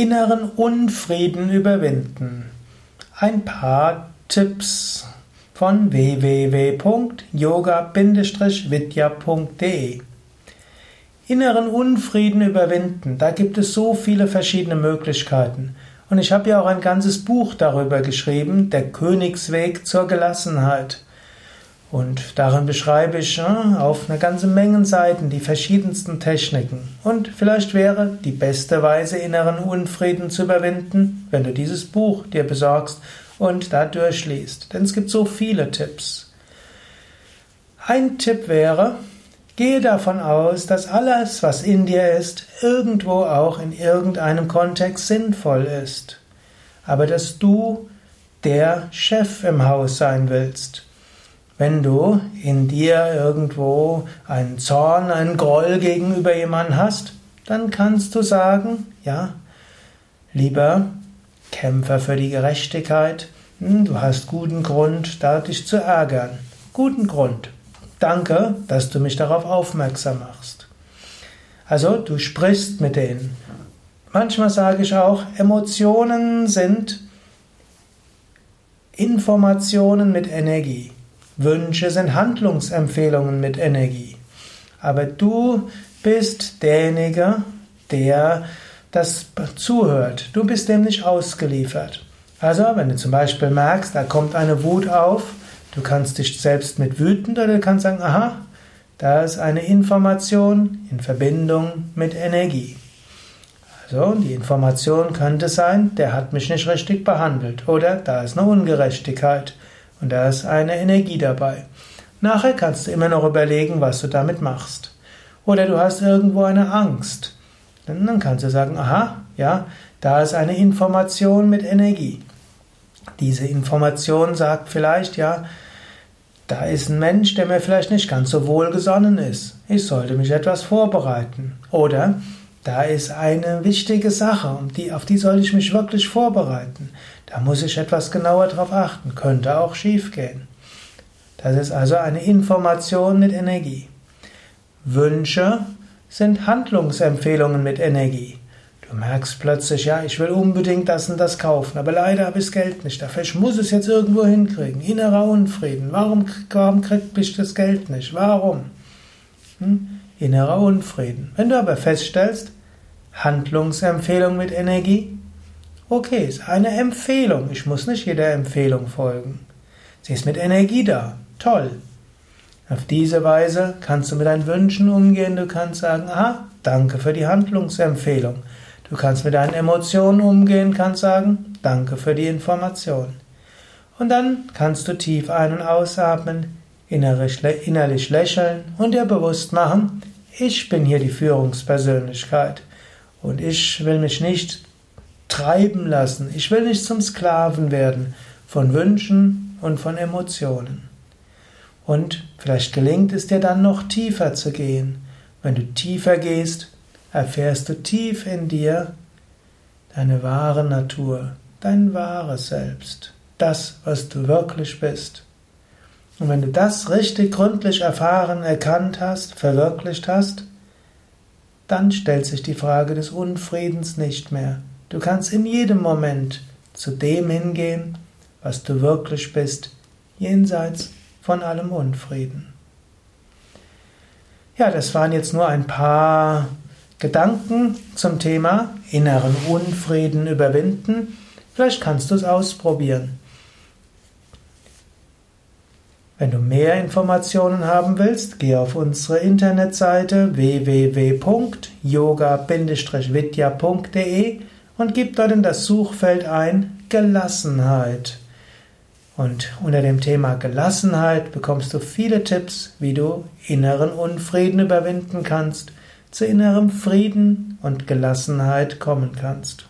inneren Unfrieden überwinden. Ein paar Tipps von www.yoga-vidya.de Inneren Unfrieden überwinden, da gibt es so viele verschiedene Möglichkeiten. Und ich habe ja auch ein ganzes Buch darüber geschrieben, Der Königsweg zur Gelassenheit. Und darin beschreibe ich ja, auf eine ganze Menge Seiten die verschiedensten Techniken. Und vielleicht wäre die beste Weise, inneren Unfrieden zu überwinden, wenn du dieses Buch dir besorgst und da durchliest. Denn es gibt so viele Tipps. Ein Tipp wäre, gehe davon aus, dass alles, was in dir ist, irgendwo auch in irgendeinem Kontext sinnvoll ist. Aber dass du der Chef im Haus sein willst wenn du in dir irgendwo einen Zorn, einen Groll gegenüber jemandem hast, dann kannst du sagen, ja, lieber Kämpfer für die Gerechtigkeit, hm, du hast guten Grund, da dich zu ärgern. Guten Grund. Danke, dass du mich darauf aufmerksam machst. Also, du sprichst mit denen. Manchmal sage ich auch, Emotionen sind Informationen mit Energie. Wünsche sind Handlungsempfehlungen mit Energie. Aber du bist derjenige, der das zuhört. Du bist dem nicht ausgeliefert. Also, wenn du zum Beispiel merkst, da kommt eine Wut auf, du kannst dich selbst mit wütend oder du kannst sagen, aha, da ist eine Information in Verbindung mit Energie. Also, die Information könnte sein, der hat mich nicht richtig behandelt oder da ist eine Ungerechtigkeit und da ist eine Energie dabei. Nachher kannst du immer noch überlegen, was du damit machst. Oder du hast irgendwo eine Angst. Dann kannst du sagen, aha, ja, da ist eine Information mit Energie. Diese Information sagt vielleicht, ja, da ist ein Mensch, der mir vielleicht nicht ganz so wohlgesonnen ist. Ich sollte mich etwas vorbereiten. Oder da ist eine wichtige Sache, die, auf die sollte ich mich wirklich vorbereiten. Da muss ich etwas genauer drauf achten. Könnte auch schiefgehen. Das ist also eine Information mit Energie. Wünsche sind Handlungsempfehlungen mit Energie. Du merkst plötzlich, ja, ich will unbedingt das und das kaufen, aber leider habe ich das Geld nicht dafür. Ich muss es jetzt irgendwo hinkriegen. Innerer Unfrieden. Warum, warum kriegt ich das Geld nicht? Warum? Hm? Innerer Unfrieden. Wenn du aber feststellst, Handlungsempfehlung mit Energie, okay, ist eine Empfehlung. Ich muss nicht jeder Empfehlung folgen. Sie ist mit Energie da. Toll. Auf diese Weise kannst du mit deinen Wünschen umgehen. Du kannst sagen, aha, danke für die Handlungsempfehlung. Du kannst mit deinen Emotionen umgehen, kannst sagen, danke für die Information. Und dann kannst du tief ein- und ausatmen, innerlich lächeln und dir bewusst machen, ich bin hier die Führungspersönlichkeit und ich will mich nicht treiben lassen, ich will nicht zum Sklaven werden von Wünschen und von Emotionen. Und vielleicht gelingt es dir dann noch tiefer zu gehen. Wenn du tiefer gehst, erfährst du tief in dir deine wahre Natur, dein wahres Selbst, das, was du wirklich bist. Und wenn du das richtig gründlich erfahren, erkannt hast, verwirklicht hast, dann stellt sich die Frage des Unfriedens nicht mehr. Du kannst in jedem Moment zu dem hingehen, was du wirklich bist, jenseits von allem Unfrieden. Ja, das waren jetzt nur ein paar Gedanken zum Thema inneren Unfrieden überwinden. Vielleicht kannst du es ausprobieren. Wenn du mehr Informationen haben willst, geh auf unsere Internetseite www.yoga-vidya.de und gib dort in das Suchfeld ein Gelassenheit. Und unter dem Thema Gelassenheit bekommst du viele Tipps, wie du inneren Unfrieden überwinden kannst, zu innerem Frieden und Gelassenheit kommen kannst.